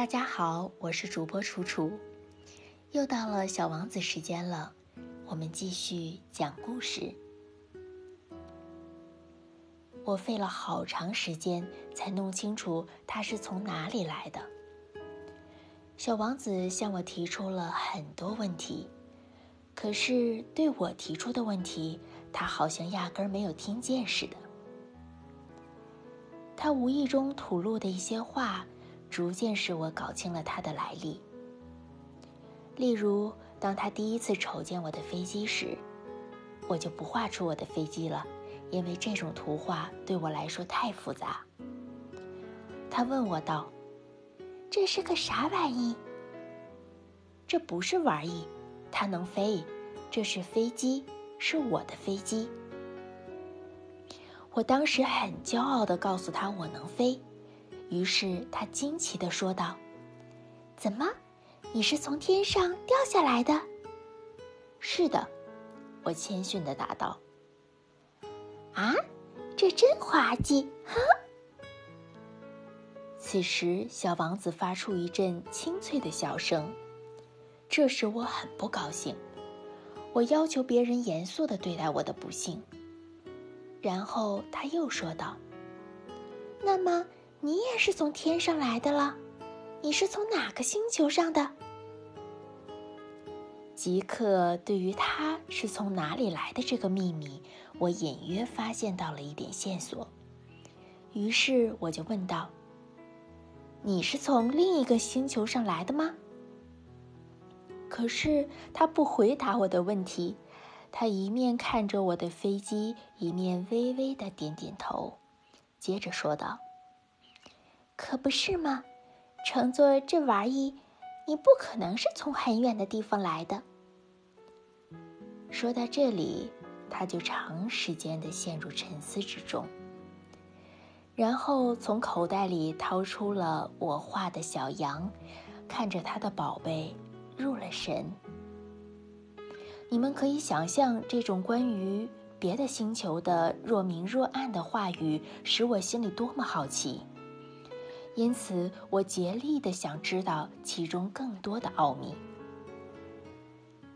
大家好，我是主播楚楚，又到了小王子时间了，我们继续讲故事。我费了好长时间才弄清楚他是从哪里来的。小王子向我提出了很多问题，可是对我提出的问题，他好像压根儿没有听见似的。他无意中吐露的一些话。逐渐使我搞清了他的来历。例如，当他第一次瞅见我的飞机时，我就不画出我的飞机了，因为这种图画对我来说太复杂。他问我道：“这是个啥玩意？”“这不是玩意，它能飞，这是飞机，是我的飞机。”我当时很骄傲地告诉他：“我能飞。”于是他惊奇地说道：“怎么，你是从天上掉下来的？”“是的。”我谦逊地答道。“啊，这真滑稽！”哈。此时，小王子发出一阵清脆的笑声，这使我很不高兴。我要求别人严肃地对待我的不幸。然后他又说道：“那么。”你也是从天上来的了，你是从哪个星球上的？即刻对于他是从哪里来的这个秘密，我隐约发现到了一点线索。于是我就问道：“你是从另一个星球上来的吗？”可是他不回答我的问题，他一面看着我的飞机，一面微微的点点头，接着说道。可不是吗？乘坐这玩意，你不可能是从很远的地方来的。说到这里，他就长时间的陷入沉思之中，然后从口袋里掏出了我画的小羊，看着他的宝贝，入了神。你们可以想象，这种关于别的星球的若明若暗的话语，使我心里多么好奇。因此，我竭力的想知道其中更多的奥秘。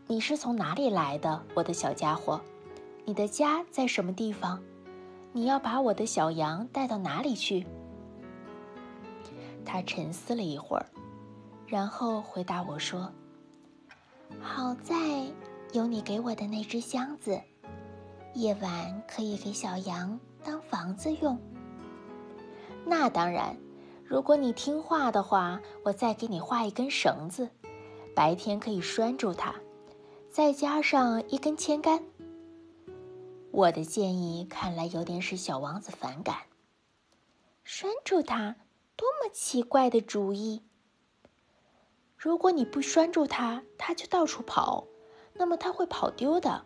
你是从哪里来的，我的小家伙？你的家在什么地方？你要把我的小羊带到哪里去？他沉思了一会儿，然后回答我说：“好在有你给我的那只箱子，夜晚可以给小羊当房子用。”那当然。如果你听话的话，我再给你画一根绳子，白天可以拴住它，再加上一根铅杆。我的建议看来有点使小王子反感。拴住它，多么奇怪的主意！如果你不拴住它，它就到处跑，那么它会跑丢的。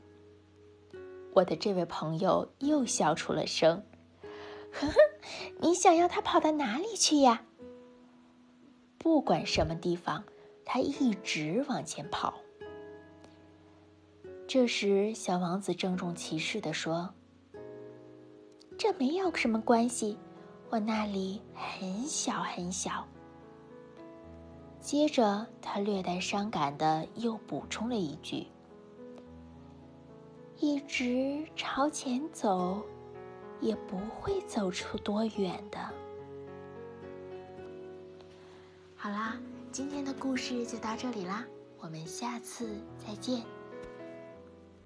我的这位朋友又笑出了声。呵呵，你想要他跑到哪里去呀？不管什么地方，他一直往前跑。这时，小王子郑重其事地说：“这没有什么关系，我那里很小很小。”接着，他略带伤感的又补充了一句：“一直朝前走。”也不会走出多远的。好啦，今天的故事就到这里啦，我们下次再见。